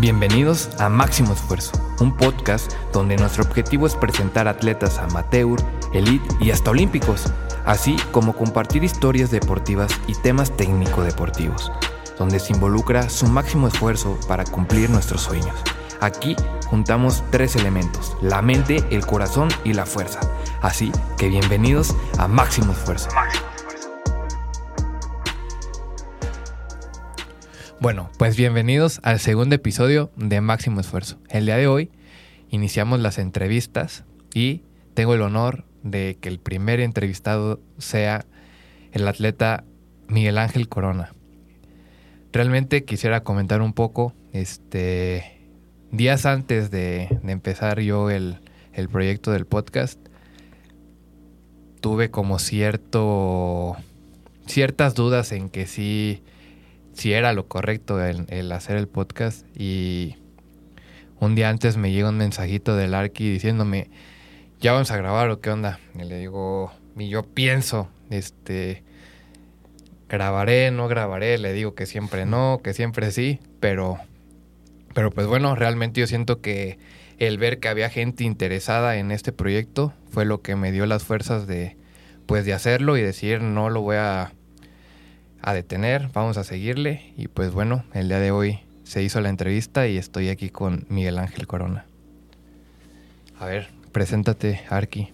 Bienvenidos a Máximo Esfuerzo, un podcast donde nuestro objetivo es presentar atletas amateur, elite y hasta olímpicos, así como compartir historias deportivas y temas técnico-deportivos, donde se involucra su máximo esfuerzo para cumplir nuestros sueños. Aquí juntamos tres elementos, la mente, el corazón y la fuerza. Así que bienvenidos a Máximo Esfuerzo. Bueno, pues bienvenidos al segundo episodio de Máximo Esfuerzo. El día de hoy iniciamos las entrevistas y tengo el honor de que el primer entrevistado sea el atleta Miguel Ángel Corona. Realmente quisiera comentar un poco, este, días antes de, empezar yo el, el proyecto del podcast, tuve como cierto, ciertas dudas en que sí si era lo correcto el, hacer el podcast y un día antes me llega un mensajito del Arki diciéndome, ya vamos a grabar o qué onda. Y le digo, y yo pienso, este, grabaré, no grabaré, le digo que siempre no, que siempre sí, pero, pero pues bueno, realmente yo siento que el ver que había gente interesada en este proyecto fue lo que me dio las fuerzas de, pues de hacerlo y decir, no lo voy a a detener, vamos a seguirle y pues bueno, el día de hoy se hizo la entrevista y estoy aquí con Miguel Ángel Corona. A ver, preséntate, Arki.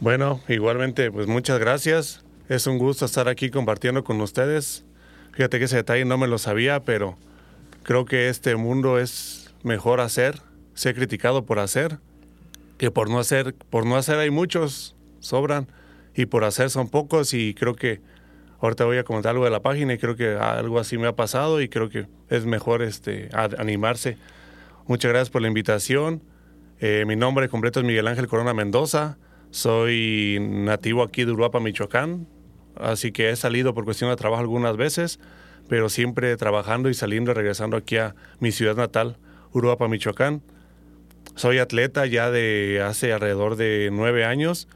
Bueno, igualmente, pues muchas gracias. Es un gusto estar aquí compartiendo con ustedes. Fíjate que ese detalle no me lo sabía, pero creo que este mundo es mejor hacer, ser criticado por hacer, que por no hacer, por no hacer hay muchos, sobran, y por hacer son pocos, y creo que Ahorita voy a comentar algo de la página y creo que algo así me ha pasado y creo que es mejor este, animarse. Muchas gracias por la invitación. Eh, mi nombre completo es Miguel Ángel Corona Mendoza. Soy nativo aquí de Uruapa, Michoacán. Así que he salido por cuestión de trabajo algunas veces, pero siempre trabajando y saliendo y regresando aquí a mi ciudad natal, Uruapa, Michoacán. Soy atleta ya de hace alrededor de nueve años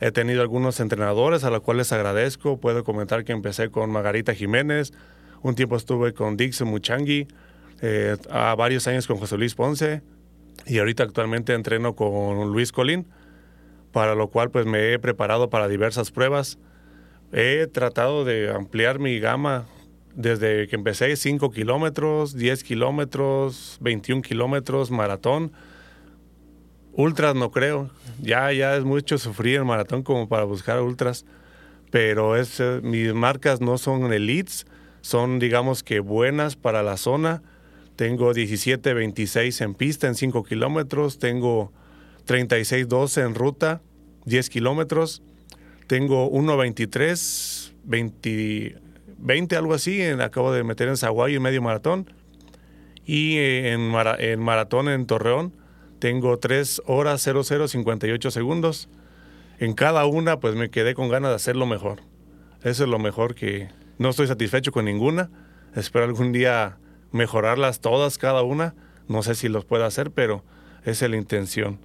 He tenido algunos entrenadores a los cuales agradezco. Puedo comentar que empecé con Margarita Jiménez, un tiempo estuve con Dixon Muchangi, eh, a varios años con José Luis Ponce y ahorita actualmente entreno con Luis Colín, para lo cual pues me he preparado para diversas pruebas. He tratado de ampliar mi gama desde que empecé 5 kilómetros, 10 kilómetros, 21 kilómetros, maratón Ultras no creo. Ya, ya es mucho sufrir el maratón como para buscar ultras. Pero es, eh, mis marcas no son elites, son digamos que buenas para la zona. Tengo 17.26 en pista en 5 kilómetros. Tengo 36.12 en ruta, 10 kilómetros. Tengo 1.23, 20, 20, algo así. En, acabo de meter en Zaguayo y medio maratón. Y eh, en, en maratón en Torreón tengo 3 horas 0058 segundos. En cada una, pues me quedé con ganas de hacerlo mejor. Eso es lo mejor que no estoy satisfecho con ninguna. Espero algún día mejorarlas todas, cada una. No sé si los puedo hacer, pero es la intención.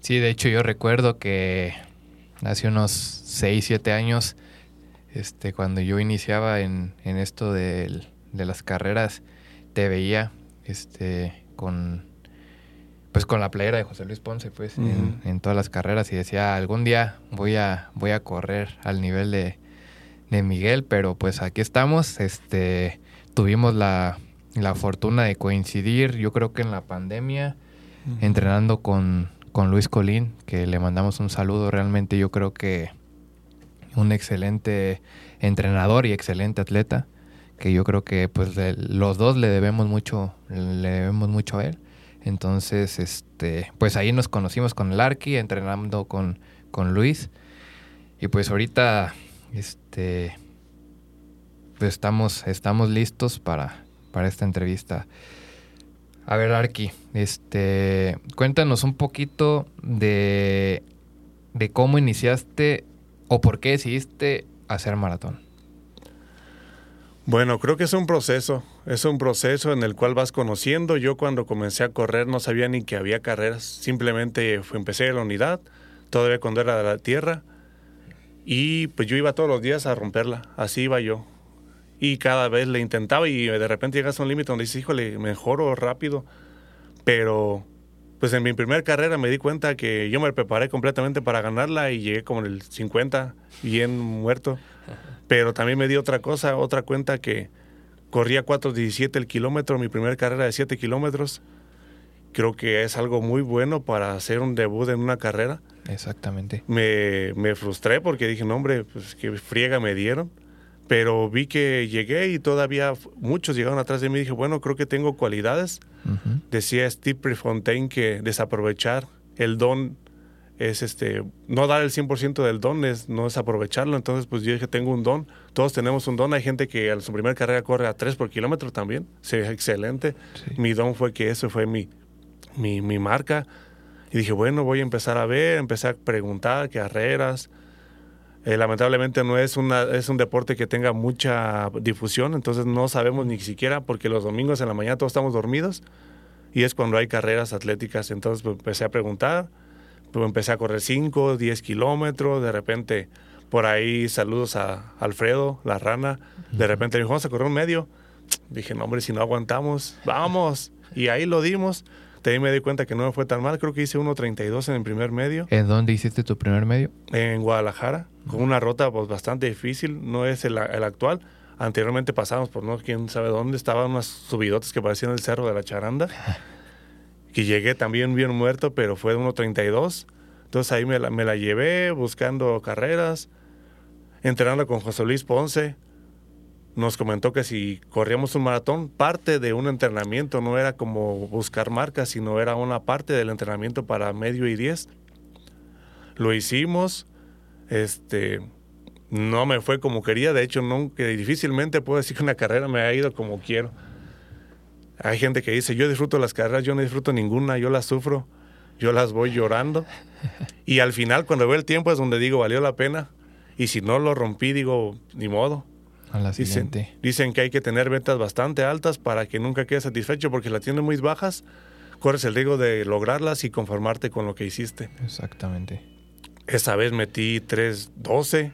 Sí, de hecho yo recuerdo que hace unos 6, 7 años, este, cuando yo iniciaba en, en esto de, de, las carreras, te veía este, con pues con la playera de José Luis Ponce, pues, en, todas las carreras y decía, algún día voy a, voy a correr al nivel de, Miguel, pero pues aquí estamos, este, tuvimos la, fortuna de coincidir, yo creo que en la pandemia, entrenando con, con Luis Colín, que le mandamos un saludo, realmente yo creo que un excelente entrenador y excelente atleta, que yo creo que pues los dos le debemos mucho, le debemos mucho a él. Entonces, este, pues ahí nos conocimos con Arqui, entrenando con, con Luis. Y pues ahorita, este, pues estamos, estamos listos para, para esta entrevista. A ver, Arqui, este, cuéntanos un poquito de, de cómo iniciaste o por qué decidiste hacer maratón. Bueno, creo que es un proceso, es un proceso en el cual vas conociendo. Yo cuando comencé a correr no sabía ni que había carreras, simplemente empecé en la unidad, todavía cuando era de la tierra, y pues yo iba todos los días a romperla, así iba yo. y cada vez le intentaba y de repente llegas a un límite donde dices, híjole, mejoro rápido. Pero pues en mi primera carrera me di cuenta que yo me preparé completamente para ganarla y llegué como en el 50, bien muerto. Pero también me di otra cosa, otra cuenta que corría 4.17 el kilómetro, mi primera carrera de 7 kilómetros. Creo que es algo muy bueno para hacer un debut en una carrera. Exactamente. Me, me frustré porque dije, no hombre, pues qué friega me dieron pero vi que llegué y todavía muchos llegaron atrás de mí y dije, bueno, creo que tengo cualidades. Decía Steve Prefontaine que desaprovechar el don es este, no dar el 100% del don, es, no es aprovecharlo. Entonces, pues yo dije, tengo un don, todos tenemos un don. Hay gente que a su primera carrera corre a 3 por kilómetro también, sí, excelente. Mi don fue que eso fue mi, mi, mi marca. Y dije, bueno, voy a empezar a ver, empecé a preguntar carreras, eh, lamentablemente no es, una, es un deporte que tenga mucha difusión, entonces no sabemos ni siquiera porque los domingos en la mañana todos estamos dormidos y es cuando hay carreras atléticas. Entonces pues, empecé a preguntar, pues, empecé a correr 5, 10 kilómetros, de repente por ahí saludos a Alfredo, la rana, de repente dijo, vamos a correr un medio. Dije, no hombre, si no aguantamos, vamos. Y ahí lo dimos. De ahí me di cuenta que no me fue tan mal. Creo que hice 1.32 en el primer medio. ¿En dónde hiciste tu primer medio? En Guadalajara, con una ruta pues, bastante difícil. No es el, actual. Anteriormente pasamos por no quién sabe dónde. Estaban unas subidotes que parecían el cerro de la Charanda. que llegué también bien muerto, pero fue de 1.32. Entonces ahí me la, me la llevé buscando carreras, entrenando con José Luis Ponce nos comentó que si corríamos un maratón, parte de un entrenamiento no era como buscar marcas, sino era una parte del entrenamiento para medio y diez. Lo hicimos, este, no me fue como quería, de hecho, nunca, difícilmente puedo decir que una carrera me ha ido como quiero. Hay gente que dice, yo disfruto las carreras, yo no disfruto ninguna, yo las sufro, yo las voy llorando. Y al final, cuando veo el tiempo, es donde digo, valió la pena. Y si no lo rompí, digo, ni modo Dicen, que hay que tener ventas bastante altas para que nunca quedes satisfecho porque si las tienes muy bajas, corres el riesgo de lograrlas y conformarte con lo que hiciste. Exactamente. Esa vez metí 3.12,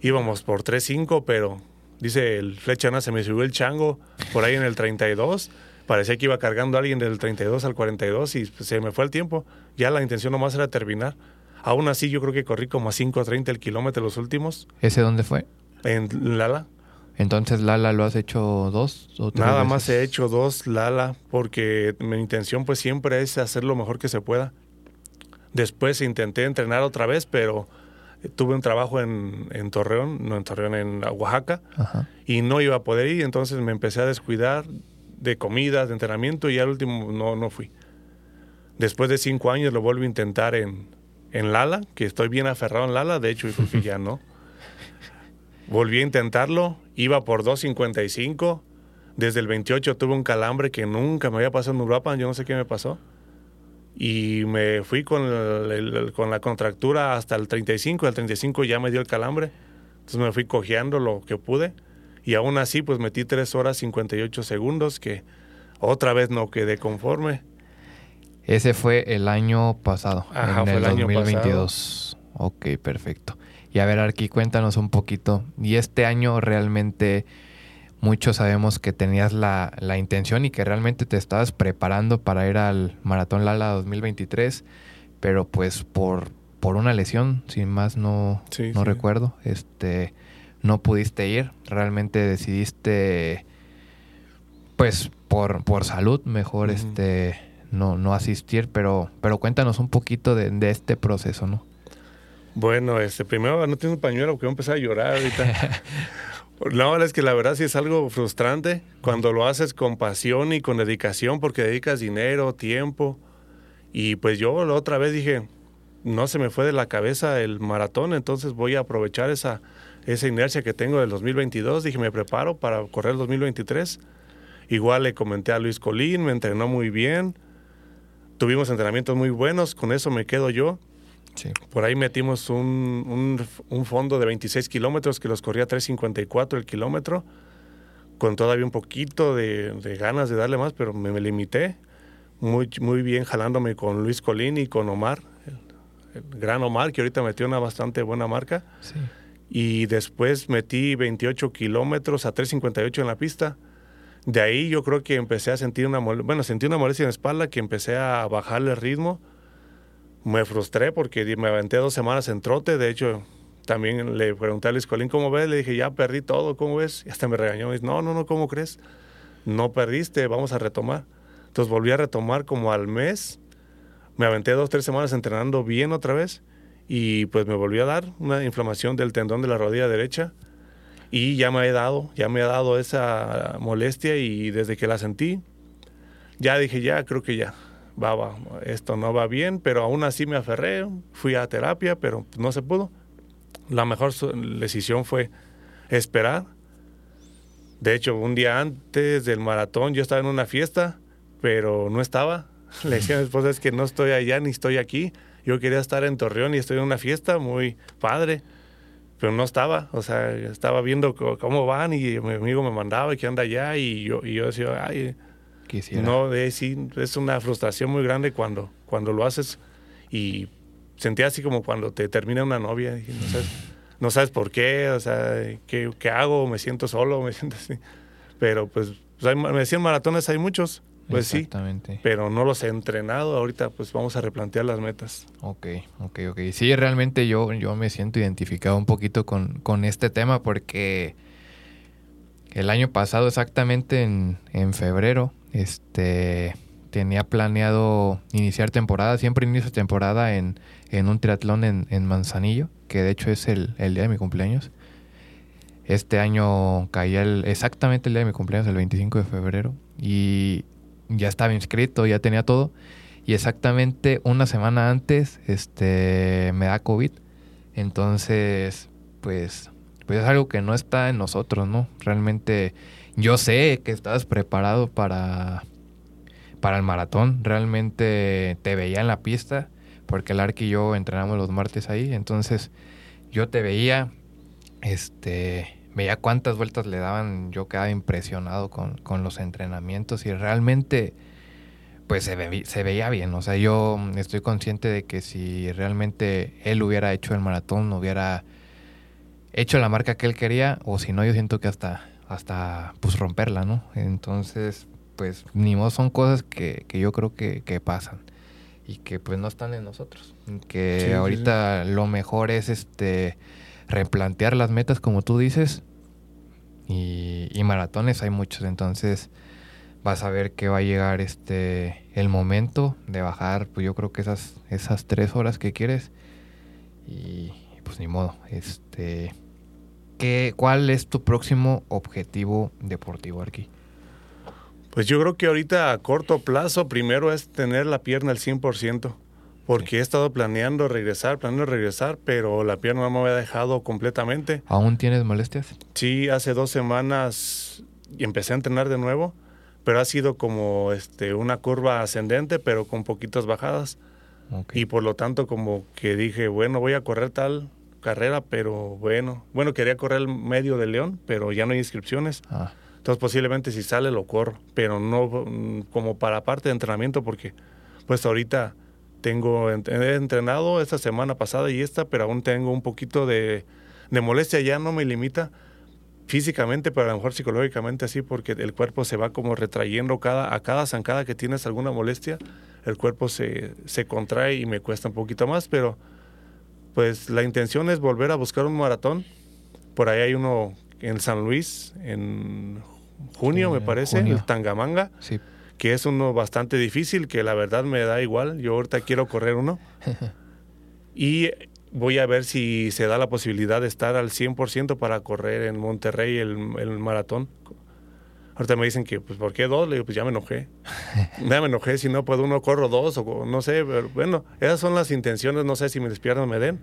íbamos por 3.5, pero dice el flechana se me subió el chango por ahí en el 32. Parecía que iba cargando a alguien del 32 al 42 y se me fue el tiempo. Ya la intención nomás era terminar. Aún así, yo creo que corrí como a 5.30 el kilómetro los últimos. ¿Ese dónde fue? En Lala. Entonces, Lala, ¿lo has hecho dos o tres Nada más he hecho dos Lala, porque mi intención pues siempre es hacer lo mejor que se pueda. Después intenté entrenar otra vez, pero tuve un trabajo en, Torreón, no en Torreón, en Oaxaca, y no iba a poder ir, entonces me empecé a descuidar de comidas, de entrenamiento, y al último no, no fui. Después de cinco años lo vuelvo a intentar en, en Lala, que estoy bien aferrado en Lala, de hecho, y ya no. Volví a intentarlo, iba por 2.55. Desde el 28 tuve un calambre que nunca me había pasado en Uruapan, yo no sé qué me pasó. Y me fui con, con la contractura hasta el 35, el 35 ya me dio el calambre. Entonces me fui cojeando lo que pude. Y aún así, pues metí 3 horas 58 segundos, que otra vez no quedé conforme. Ese fue el año pasado. Ajá, en fue el, año 2022. Ok, perfecto. Y a ver, Arqui, cuéntanos un poquito. Y este año realmente muchos sabemos que tenías la, intención y que realmente te estabas preparando para ir al Maratón Lala 2023, pero pues por, por una lesión, sin más no, no recuerdo, este, no pudiste ir. Realmente decidiste, pues por, por salud, mejor este, no, no asistir, pero, pero cuéntanos un poquito de, de este proceso, ¿no? Bueno, este, primero no tengo un pañuelo porque voy a empezar a llorar ahorita. No, es que la verdad sí es algo frustrante cuando lo haces con pasión y con dedicación porque dedicas dinero, tiempo. Y pues yo la otra vez dije, no se me fue de la cabeza el maratón, entonces voy a aprovechar esa, esa inercia que tengo del 2022. Dije, me preparo para correr el 2023. Igual le comenté a Luis Colín, me entrenó muy bien. Tuvimos entrenamientos muy buenos, con eso me quedo yo. Por ahí metimos un, fondo de 26 kilómetros que los corría 3.54 el kilómetro, con todavía un poquito de, ganas de darle más, pero me, limité. Muy, muy bien jalándome con Luis Colín y con Omar, el, gran Omar, que ahorita metió una bastante buena marca. y después metí 28 kilómetros a 3.58 en la pista. De ahí yo creo que empecé a sentir una, bueno, sentí una molestia en la espalda que empecé a bajarle el ritmo. Me frustré porque me aventé dos semanas en trote. De hecho, también le pregunté a Luis Colín cómo ves. Le dije, ya perdí todo, ¿cómo ves? Y hasta me regañó. Me dice, no, no, no, ¿cómo crees? No perdiste, vamos a retomar. Entonces volví a retomar como al mes. Me aventé dos, tres semanas entrenando bien otra vez y pues me volvió a dar una inflamación del tendón de la rodilla derecha y ya me he dado, ya me ha dado esa molestia y desde que la sentí, ya dije, ya creo que ya, va, va, esto no va bien, pero aún así me aferré, fui a terapia, pero no se pudo. La mejor decisión fue esperar. De hecho, un día antes del maratón yo estaba en una fiesta, pero no estaba. Le decía a mi esposa, es que no estoy allá ni estoy aquí yo quería estar en Torreón y estoy en una fiesta muy padre, pero no estaba, o sea, estaba viendo cómo van y mi amigo me mandaba y que anda allá y yo, y yo decía, ay, Quisiera. no, de, sí, es una frustración muy grande cuando, cuando lo haces y sentía así como cuando te termina una novia y no sabes, no sabes por qué, o sea, ¿qué, qué hago? Me siento solo, me siento así. Pero pues, pues me decían maratones, hay muchos. Pues sí, pero no los he entrenado. Ahorita pues vamos a replantear las metas. Ok, ok, ok. Sí, realmente yo, yo me siento identificado un poquito con, con este tema porque el año pasado, exactamente en, en febrero, este tenía planeado iniciar temporada. Siempre inicio temporada en, en un triatlón en, en, Manzanillo, que de hecho es el, el, día de mi cumpleaños. Este año caía el, exactamente el día de mi cumpleaños, el 25 de febrero. Y ya estaba inscrito, ya tenía todo. Y exactamente una semana antes este, me da COVID. Entonces, pues, pues es algo que no está en nosotros, ¿no? Realmente yo sé que estabas preparado para, para el maratón. Realmente te veía en la pista, porque el Arqui y yo entrenamos los martes ahí. Entonces, yo te veía, este, veía cuántas vueltas le daban, yo quedaba impresionado con, los entrenamientos y realmente pues se, se, veía bien. O sea, yo estoy consciente de que si realmente él hubiera hecho el maratón, hubiera hecho la marca que él quería, o si no, yo siento que hasta, hasta pues romperla, ¿no? Entonces, pues ni modo, son cosas que, yo creo que, pasan y que pues no están en nosotros. Que ahorita lo mejor es este replantear las metas, como tú dices. Y, maratones hay muchos, entonces vas a ver que va a llegar este el momento de bajar, pues yo creo que esas, esas tres horas que quieres. Y pues ni modo. Este. ¿Qué, ¿Cuál es tu próximo objetivo deportivo aquí? Pues yo creo que ahorita a corto plazo primero es tener la pierna al 100% porque he estado planeando regresar, planeando regresar, pero la pierna no me había dejado completamente. ¿Aún tienes molestias? Sí, hace dos semanas empecé a entrenar de nuevo, pero ha sido como este, una curva ascendente, pero con poquitas bajadas. Y por lo tanto como que dije, bueno, voy a correr tal carrera, pero bueno, bueno, quería correr el medio de León, pero ya no hay inscripciones. Ah. Entonces posiblemente si sale lo corro, pero no mm, como para parte de entrenamiento, porque pues ahorita tengo, he entrenado esta semana pasada y esta, pero aún tengo un poquito de, molestia. Ya no me limita físicamente, pero a lo mejor psicológicamente así, porque el cuerpo se va como retrayendo cada, a cada zancada que tienes alguna molestia, el cuerpo se, se contrae y me cuesta un poquito más, pero pues la intención es volver a buscar un maratón. Por ahí hay uno en San Luis, en junio, me parece, en el Tangamanga. Sí que es uno bastante difícil, que la verdad me da igual. Yo ahorita quiero correr uno. y voy a ver si se da la posibilidad de estar al 100% para correr en Monterrey el, maratón. Ahorita me dicen que, pues, ¿por qué dos? Le digo, pues ya me enojé. ya me enojé, si no puedo uno corro dos o no sé. Pero bueno, esas son las intenciones, no sé si me despiertan me den.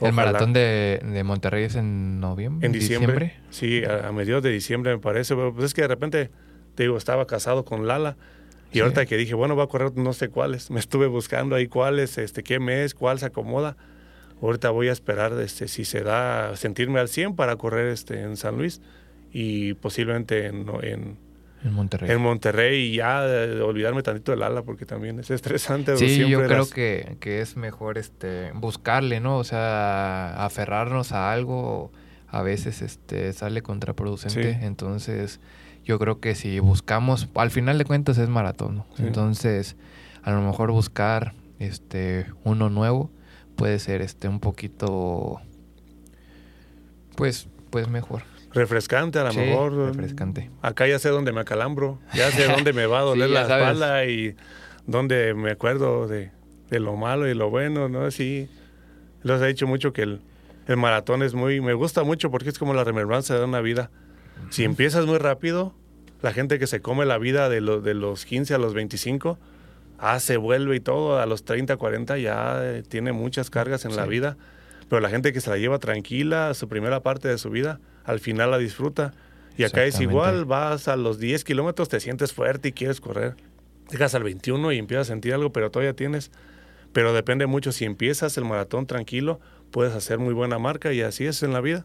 ¿El maratón de, Monterrey es en noviembre? En diciembre. Sí, a, a, mediados de diciembre me parece. Pues es que de repente te digo, estaba casado con Lala. Y ahorita que dije, bueno, voy a correr no sé cuáles. Me estuve buscando ahí cuáles, este, qué mes, cuál se acomoda. Ahorita voy a esperar este, si se da sentirme al 100 para correr este, en San Luis y posiblemente en, En Monterrey. En Monterrey y ya eh, olvidarme tantito del ala porque también es estresante. Sí, siempre yo creo las- que, que es mejor este buscarle, ¿no? O sea, aferrarnos a algo a veces este sale contraproducente. Sí. Entonces, yo creo que si buscamos, al final de cuentas es maratón, ¿no? Sí. Entonces, a lo mejor buscar este uno nuevo puede ser este un poquito pues pues mejor. Refrescante a lo Sí, mejor. refrescante. Acá ya sé dónde me acalambro, ya sé dónde me va a doler Sí, la sabes. espalda y dónde me acuerdo de, de lo malo y lo bueno, ¿no? Sí, les he dicho mucho que el, el maratón es muy, me gusta mucho porque es como la remembranza de una vida. Si empiezas muy rápido, la gente que se come la vida de, lo- de los 15 a los 25, ah, se vuelve y todo, a los 30, 40 ya eh, tiene muchas cargas en la vida. Pero la gente que se la lleva tranquila, su primera parte de su vida, al final la disfruta. Y acá es igual, vas a los 10 kilómetros, te sientes fuerte y quieres correr. Llegas al 21 y empiezas a sentir algo, pero todavía tienes. Pero depende mucho, si empiezas el maratón tranquilo, puedes hacer muy buena marca y así es en la vida.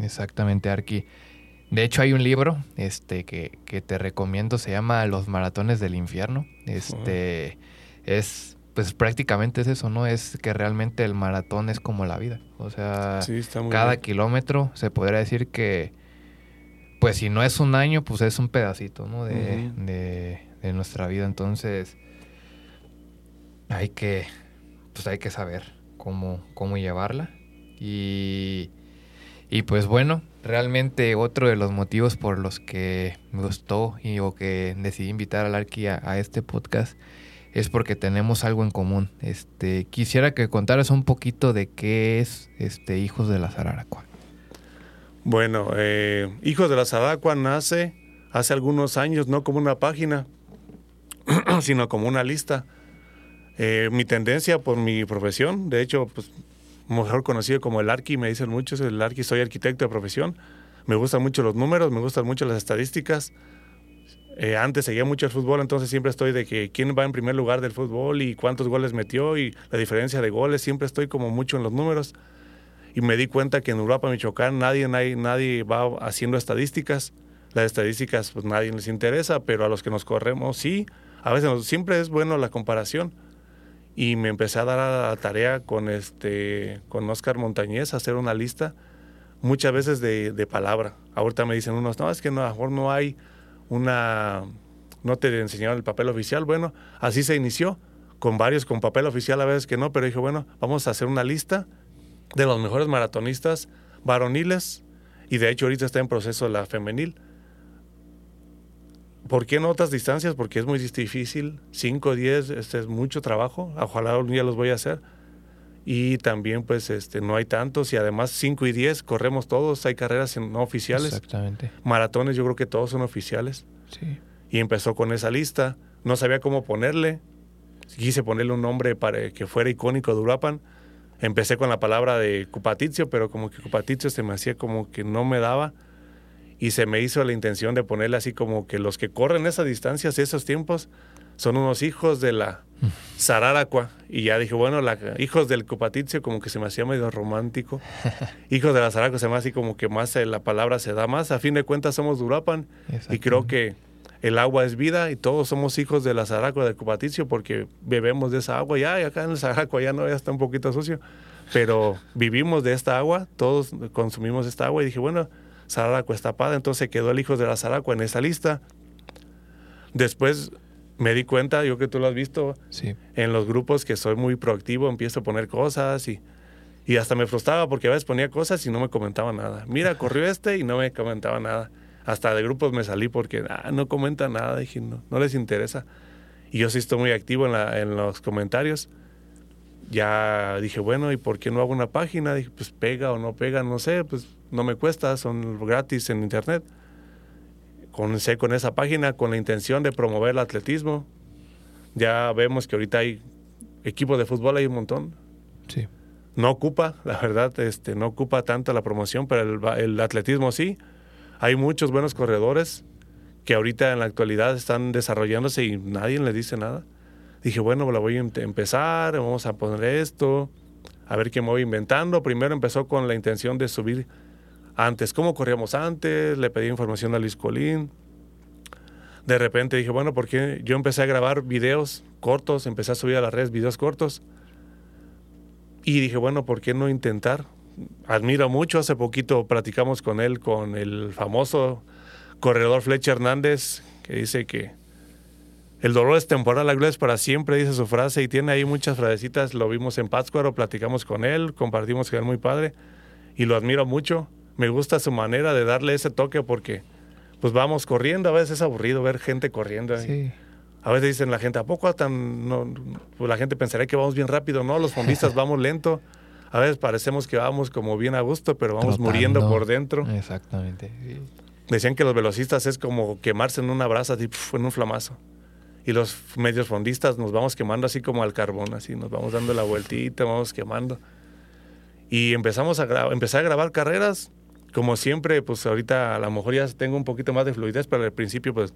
Exactamente, Arki. De hecho, hay un libro este, que, que te recomiendo, se llama Los Maratones del Infierno. Este es, pues prácticamente es eso, ¿no? Es que realmente el maratón es como la vida. O sea, Sí, cada bien. kilómetro se podría decir que, pues si no es un año, pues es un pedacito, ¿no? De, de, de nuestra vida. Entonces, hay que, pues hay que saber cómo, cómo llevarla. Y, y pues bueno, realmente otro de los motivos por los que me gustó y o que decidí invitar al Arqui a, a este podcast es porque tenemos algo en común. Este, quisiera que contaras un poquito de qué es este Hijos de la Zararacua. Bueno, eh, Hijos de la Sadacua nace hace algunos años, no como una página, sino como una lista. Eh, mi tendencia por mi profesión, de hecho, pues mejor conocido como el Arqui, me dicen muchos, el Arqui, soy arquitecto de profesión. Me gustan mucho los números, me gustan mucho las estadísticas. Eh, antes seguía mucho el fútbol, entonces siempre estoy de que quién va en primer lugar del fútbol y cuántos goles metió y la diferencia de goles, siempre estoy como mucho en los números y me di cuenta que en Europa, Michoacán, nadie, nadie, nadie va haciendo estadísticas. Las estadísticas, pues nadie les interesa, pero a los que nos corremos, sí. A veces nos- siempre es bueno la comparación. Y me empecé a dar a la tarea con, este, con Oscar Montañez, hacer una lista, muchas veces de, de palabra. Ahorita me dicen unos, no, es que no, a lo mejor no hay una... No te enseñaron el papel oficial. Bueno, así se inició, con varios con papel oficial, a veces que no, pero dije, bueno, vamos a hacer una lista de los mejores maratonistas varoniles y de hecho ahorita está en proceso la femenil. ¿Por qué en otras distancias? Porque es muy difícil. 5, 10, este es mucho trabajo. Ojalá un día los voy a hacer. Y también pues este no hay tantos y además 5 y 10 corremos todos, hay carreras no oficiales. Exactamente. Maratones yo creo que todos son oficiales Sí. y empezó con esa lista. No sabía cómo ponerle. Quise ponerle un nombre para que fuera icónico de Uruapan. Empecé con la palabra de Cupatizio, pero como que Cupatizio se me hacía como que no me daba. Y se me hizo la intención de ponerle así como que los que corren esas distancias, esos tiempos, son unos hijos de la Sararacua. Y ya dije, bueno, la, hijos del Cupatizio como que se me hacía medio romántico. hijos de la Sararacua se me hace como que más eh, la palabra se da más. A fin de cuentas somos de Uruapan. Y creo que el agua es vida y todos somos hijos de la Zaracua del Cupaticio porque bebemos de esa agua. Ya, acá en el Zaracua ya no, ya está un poquito sucio. Pero vivimos de esta agua, todos consumimos esta agua y dije, bueno, Zaracua está tapada, entonces quedó el hijo de la Zaracua en esa lista. Después me di cuenta, yo que tú lo has visto, Sí. en los grupos que soy muy proactivo, empiezo a poner cosas y, y hasta me frustraba porque a veces ponía cosas y no me comentaba nada. Mira, corrió este y no me comentaba nada. Hasta de grupos me salí porque ah, no comenta nada, dije, no, no les interesa. Y yo sí estoy muy activo en, la- en los comentarios. Ya dije, bueno, ¿y por qué no hago una página? Dije, pues pega o no pega, no sé, pues no me cuesta, son gratis en internet. Comencé con esa página con la intención de promover el atletismo. Ya vemos que ahorita hay equipos de fútbol, hay un montón. Sí. No ocupa, la verdad, este, no ocupa tanto la promoción, pero el, el atletismo sí. Hay muchos buenos corredores que ahorita en la actualidad están desarrollándose y nadie les dice nada. Dije, bueno, la voy a em- empezar, vamos a poner esto, a ver qué me voy inventando. Primero empezó con la intención de subir antes, cómo corríamos antes, le pedí información a Luis Colín, de repente dije, bueno, porque yo empecé a grabar videos cortos, empecé a subir a las redes videos cortos. Y dije, bueno, ¿por qué no intentar? Admiro mucho, hace poquito platicamos con él, con el famoso corredor Fletcher Hernández, que dice que el dolor es temporal, la gloria es para siempre, dice su frase, y tiene ahí muchas frasecitas, lo vimos en Pátzcuaro, platicamos con él, compartimos que es muy padre, y lo admiro mucho. Me gusta su manera de darle ese toque porque pues vamos corriendo, a veces es aburrido ver gente corriendo. Sí. A veces dicen la gente, ¿a poco tan...? No? Pues la gente pensaría que vamos bien rápido, ¿no? Los fondistas vamos lento. A veces parecemos que vamos como bien a gusto, pero vamos muriendo por dentro. Exactamente. Decían que los velocistas es como quemarse en una brasa, así, en un flamazo. Y los medios fondistas nos vamos quemando así como al carbón, así, nos vamos dando la vueltita, vamos quemando. Y empezamos a, empezar a grabar carreras como siempre, pues ahorita a lo mejor ya tengo un poquito más de fluidez, pero al principio, pues,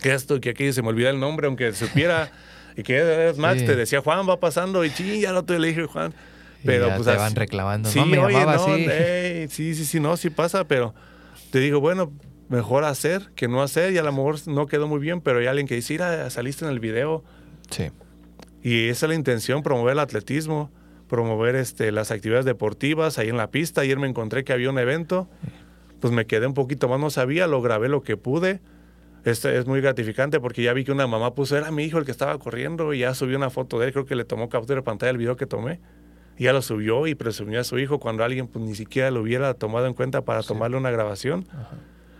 que esto, que aquí se me olvida el nombre, aunque supiera, y que es Max, te decía, Juan, va pasando, y sí, ya lo te le dije, Juan. Pero pues te van reclamando, sí, no me oye, no, así. sí, sí, sí, no, sí pasa, pero te digo, bueno, mejor hacer que no hacer, y a lo mejor no quedó muy bien, pero hay alguien que dice, mira, saliste en el video. Sí. Y esa es la intención, promover el atletismo promover este, las actividades deportivas ahí en la pista. Ayer me encontré que había un evento, pues me quedé un poquito más, no sabía, lo grabé lo que pude. Este es muy gratificante porque ya vi que una mamá puso, era mi hijo el que estaba corriendo y ya subió una foto de él, creo que le tomó captura de pantalla del video que tomé. Y ya lo subió y presumió a su hijo cuando alguien pues, ni siquiera lo hubiera tomado en cuenta para tomarle una grabación.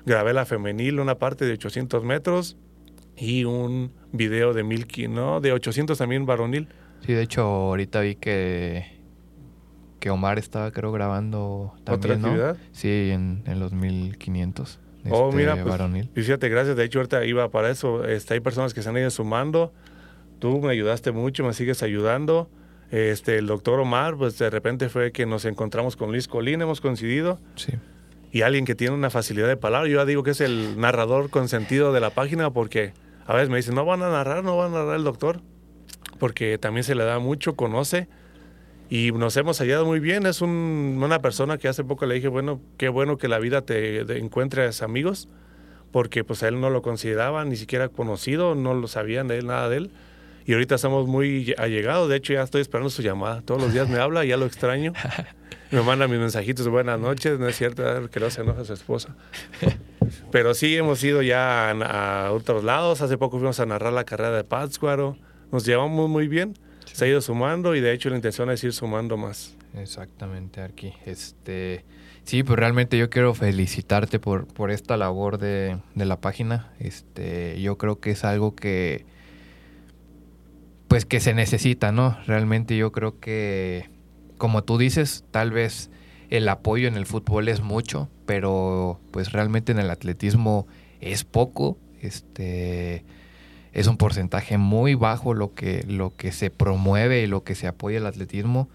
Grabé la femenil, una parte de 800 metros y un video de mil, ¿no? De 800 también varonil. Sí, de hecho, ahorita vi que, que Omar estaba, creo, grabando también, ¿Otra ¿no? Sí, en, en los 1500. Oh, este, mira, pues, fíjate, gracias. De hecho, ahorita iba para eso. Este, hay personas que se han ido sumando. Tú me ayudaste mucho, me sigues ayudando. Este, el doctor Omar, pues de repente fue que nos encontramos con Luis Colín, hemos coincidido. Sí. Y alguien que tiene una facilidad de palabra. Yo ya digo que es el narrador consentido de la página porque a veces me dicen, no van a narrar, no van a narrar el doctor porque también se le da mucho, conoce y nos hemos ayudado muy bien. Es una persona que hace poco le dije, bueno, qué bueno que la vida te, encuentres amigos, porque pues a él no lo consideraba ni siquiera conocido, no lo sabían de él, nada de él. Y ahorita estamos muy allegados, de hecho ya estoy esperando su llamada. Todos los días me habla, ya lo extraño. Me manda mis mensajitos buenas noches, no es cierto que no se enoja su esposa. Pero sí hemos ido ya a, otros lados. Hace poco fuimos a narrar la carrera de Pátzcuaro nos llevamos muy bien, se ha ido sumando y de hecho la intención es ir sumando más. Exactamente, aquí. Este, sí, pues realmente yo quiero felicitarte por, por esta labor de, de la página. Este, yo creo que es algo que pues que se necesita, ¿no? Realmente yo creo que, como tú dices, tal vez el apoyo en el fútbol es mucho, pero pues realmente en el atletismo es poco. Este, es un porcentaje muy bajo lo que, lo que se promueve y lo que se apoya el atletismo.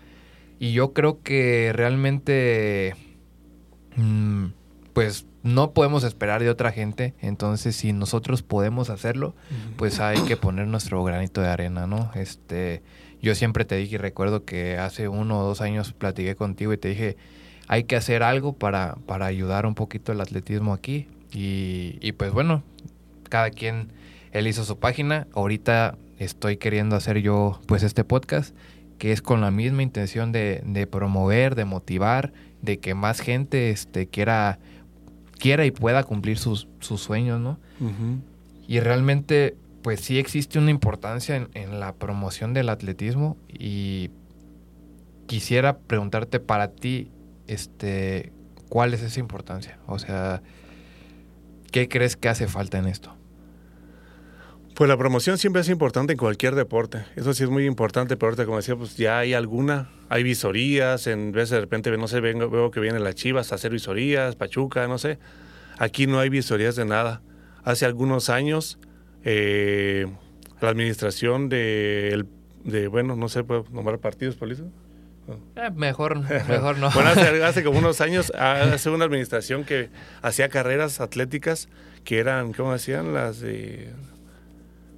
Y yo creo que realmente, mm, pues no podemos esperar de otra gente. Entonces, si nosotros podemos hacerlo, pues hay que poner nuestro granito de arena, ¿no? Este, yo siempre te dije y recuerdo que hace uno o dos años platiqué contigo y te dije, hay que hacer algo para, para ayudar un poquito el atletismo aquí. Y, y pues bueno, cada quien él hizo su página, ahorita estoy queriendo hacer yo pues este podcast, que es con la misma intención de, promover, de motivar, de que más gente este, quiera, quiera y pueda cumplir sus, sueños, ¿no? Y realmente pues sí existe una importancia en, en la promoción del atletismo y quisiera preguntarte para ti, este, ¿cuál es esa importancia? O sea, ¿qué crees que hace falta en esto? Pues la promoción siempre es importante en cualquier deporte. Eso sí es muy importante, pero ahorita como decía, pues ya hay alguna, hay visorías, en vez de repente, no sé, veo que viene la Chivas a hacer visorías, Pachuca, no sé. Aquí no hay visorías de nada. Hace algunos años, eh, la administración de, de, bueno, no sé, ¿puedo nombrar partidos políticos? Eh, mejor, mejor no. bueno, hace, hace, como unos años, hace una administración que hacía carreras atléticas que eran, ¿cómo decían? Las de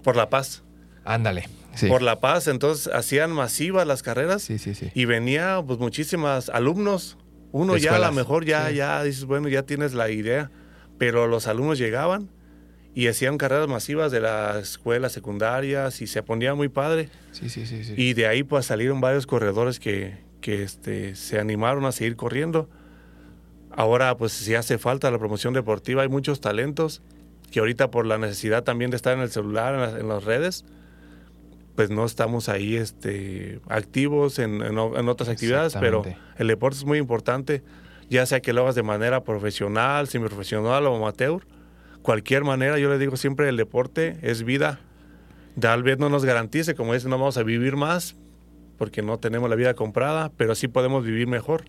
por la paz. Ándale. Por la paz, entonces hacían masivas las carreras. Sí, sí, sí. Y venía pues muchísimas alumnos. Uno ya a lo mejor ya, ya dices, bueno, ya tienes la idea. Pero los alumnos llegaban y hacían carreras masivas de las escuelas secundarias y se ponía muy padre. Sí, sí, sí. sí. Y de ahí pues salieron varios corredores que, que este, se animaron a seguir corriendo. Ahora pues si hace falta la promoción deportiva, hay muchos talentos que ahorita por la necesidad también de estar en el celular, en las, en las redes, pues no estamos ahí este, activos en, en, en otras actividades, pero el deporte es muy importante, ya sea que lo hagas de manera profesional, semiprofesional o amateur, cualquier manera, yo le digo siempre, el deporte es vida. Tal vez no nos garantice, como dicen, no vamos a vivir más, porque no tenemos la vida comprada, pero sí podemos vivir mejor.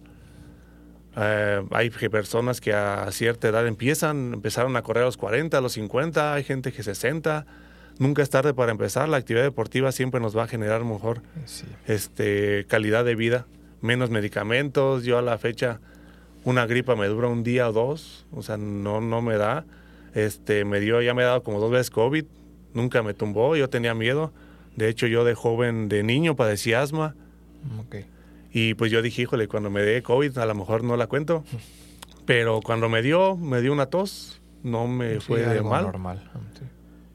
Eh, hay personas que a cierta edad empiezan, empezaron a correr a los 40, a los 50, hay gente que 60. Nunca es tarde para empezar. La actividad deportiva siempre nos va a generar mejor Sí. este, calidad de vida, menos medicamentos. Yo a la fecha, una gripa me dura un día o dos, o sea, no, no me da. Este, me dio, ya me ha dado como dos veces COVID, nunca me tumbó, yo tenía miedo. De hecho, yo de joven, de niño, padecía asma. Ok. Y pues yo dije, híjole, cuando me dé COVID, a lo mejor no la cuento. Pero cuando me dio, me dio una tos, no me Sí, fue de mal. normal. Sí.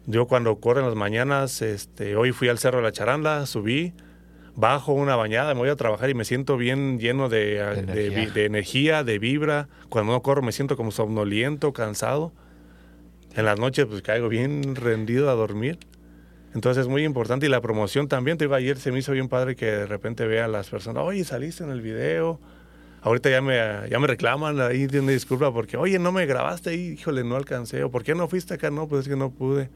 Yo cuando corro en las mañanas, este, hoy fui al Cerro de la Charanda, subí, bajo una bañada, me voy a trabajar y me siento bien lleno de, de- de energía. vi- de energía, de vibra. Cuando no corro me siento como somnoliento, cansado. En las noches pues caigo bien rendido a dormir. Entonces es muy importante y la promoción también. Te digo, ayer se me hizo bien padre que de repente vean las personas, oye, saliste en el video. Ahorita ya me, ya me reclaman ahí, una disculpa porque, oye, no me grabaste ahí, híjole, no alcancé. ¿O por qué no fuiste acá? No, pues es que no pude.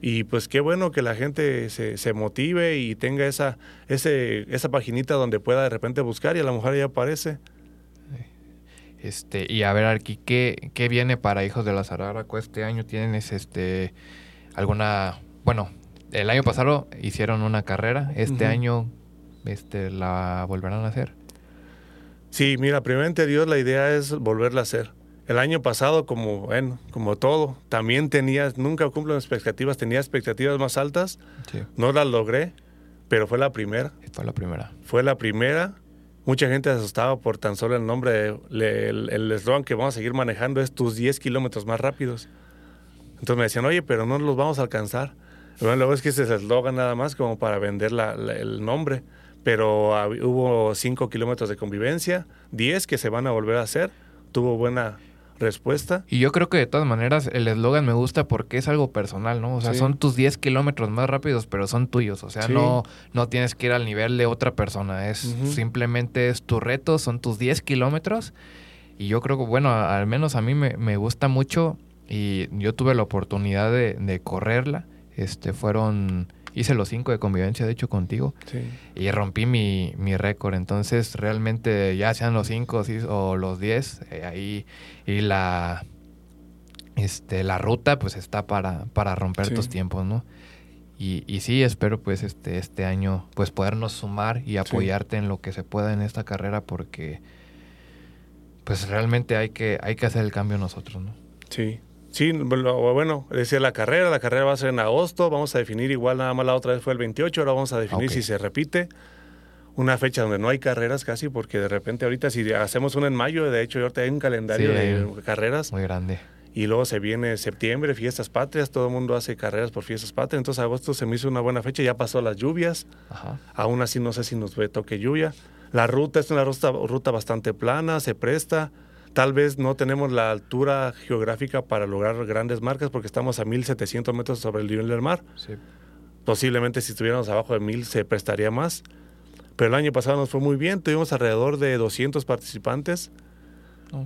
Y pues qué bueno que la gente se, se motive y tenga esa, ese, esa paginita donde pueda de repente buscar y a lo mejor ya aparece. Este, y a ver, Arqui, ¿qué, ¿qué viene para Hijos de la Zaráraco este año? ¿Tienes este alguna... Bueno, el año pasado hicieron una carrera. Este año este, la volverán a hacer. Sí, mira, primeramente Dios, la idea es volverla a hacer. El año pasado, como, bueno, como todo, también tenías, nunca cumplo mis expectativas, tenía expectativas más altas, Sí. no las logré, pero fue la primera. Fue la primera. Fue la primera. Mucha gente asustaba por tan solo el nombre, el eslogan que vamos a seguir manejando es tus 10 kilómetros más rápidos. Entonces me decían, oye, pero no los vamos a alcanzar. Bueno, luego es que ese es el eslogan nada más como para vender la- la- el nombre. Pero hubo 5 kilómetros de convivencia, 10 que se van a volver a hacer. Tuvo buena respuesta. Y yo creo que de todas maneras el eslogan me gusta porque es algo personal, ¿no? O sea, Sí. son tus 10 kilómetros más rápidos, pero son tuyos. O sea, Sí. no, no tienes que ir al nivel de otra persona. Es simplemente es tu reto, son tus 10 kilómetros. Y yo creo que, bueno, al menos a mí me, me gusta mucho. Y yo tuve la oportunidad de, de correrla. Este, fueron. Hice los 5 de convivencia, de hecho, contigo. Sí. Y rompí mi, mi récord. Entonces, realmente, ya sean los 5 o los 10, eh, ahí y la, este, la ruta, pues está para, para romper Sí. tus tiempos, ¿no? Y, y sí, espero, pues, este, este año, pues, podernos sumar y apoyarte en lo que se pueda en esta carrera, porque, pues, realmente hay que, hay que hacer el cambio nosotros, ¿no? Sí. Sí, bueno, decía la carrera, la carrera va a ser en agosto, vamos a definir igual, nada más la otra vez fue el 28, ahora vamos a definir si se repite. Una fecha donde no hay carreras casi, porque de repente ahorita si hacemos una en mayo, de hecho ahorita hay un calendario Sí, de carreras, Muy grande. y luego se viene septiembre, fiestas patrias, todo el mundo hace carreras por fiestas patrias, entonces agosto se me hizo una buena fecha, ya pasó las lluvias, Ajá. aún así no sé si nos toque lluvia. La ruta es una ruta, ruta bastante plana, se presta. Tal vez no tenemos la altura geográfica para lograr grandes marcas porque estamos a 1700 metros sobre el nivel del mar. Sí. Posiblemente si estuviéramos abajo de 1000 se prestaría más. Pero el año pasado nos fue muy bien, tuvimos alrededor de 200 participantes.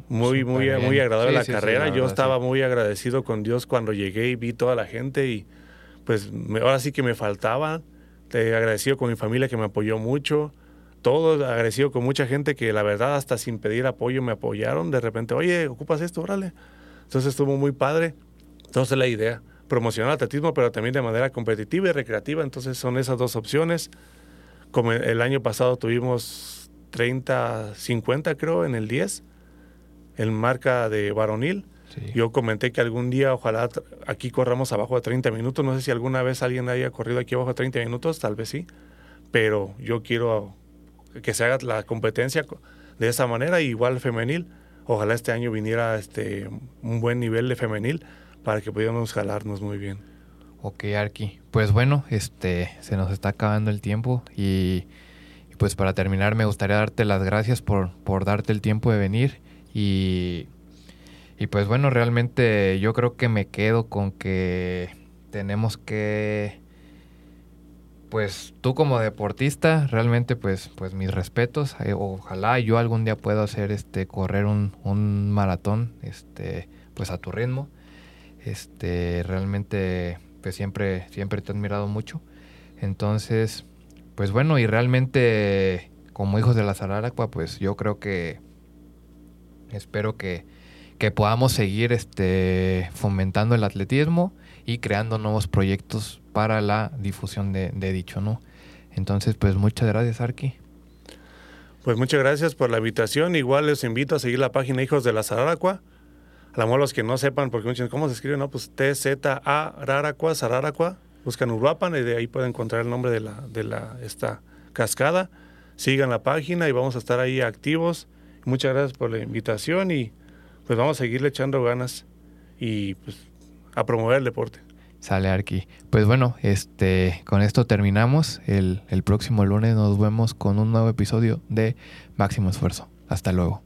Muy, muy, muy agradable Sí, la sí, carrera. la Yo estaba muy agradecido con Dios cuando llegué y vi toda la gente y pues me- ahora sí que me faltaba. Te agradecido con mi familia que me apoyó mucho. Todo agradecido con mucha gente que la verdad hasta sin pedir apoyo me apoyaron. De repente, oye, ¿ocupas esto? Órale. Entonces estuvo muy padre. Entonces la idea, promocionar el atletismo, pero también de manera competitiva y recreativa. Entonces son esas dos opciones. Como el año pasado tuvimos 30, 50 creo en el 10, en marca de varonil. Sí. Yo comenté que algún día ojalá aquí corramos abajo de 30 minutos. No sé si alguna vez alguien haya corrido aquí abajo de 30 minutos, tal vez sí. Pero yo quiero que se haga la competencia co- de esa manera, igual femenil. Ojalá este año viniera este, un buen nivel de femenil para que pudiéramos jalarnos muy bien. Ok, Arki. Pues bueno, este, se nos está acabando el tiempo y, pues para terminar me gustaría darte las gracias por, por darte el tiempo de venir y, y pues bueno, realmente yo creo que me quedo con que tenemos que pues tú como deportista, realmente pues, pues mis respetos. Eh, ojalá yo algún día pueda hacer este, correr un, un, maratón, este, pues a tu ritmo. Este, realmente, pues siempre, siempre te he admirado mucho. Entonces, pues bueno, y realmente como hijos de la Zararacua, pues yo creo que espero que, que podamos seguir este, fomentando el atletismo y creando nuevos proyectos para la difusión de, dicho, ¿no? Entonces, pues muchas gracias, Arki. Pues muchas gracias por la invitación. Igual les invito a seguir la página Hijos de la Zararacua. A lo mejor los que no sepan, porque muchos ¿cómo se escribe? No, pues T-Z-A, Raracua, Zararacua. Buscan Uruapan y de ahí pueden encontrar el nombre de, la, de la, esta cascada. Sigan la página y vamos a estar ahí activos. Muchas gracias por la invitación y pues vamos a seguirle echando ganas y pues a promover el deporte. Sale Arki. Pues bueno, este, con esto terminamos. El, el próximo lunes nos vemos con un nuevo episodio de Máximo Esfuerzo. Hasta luego.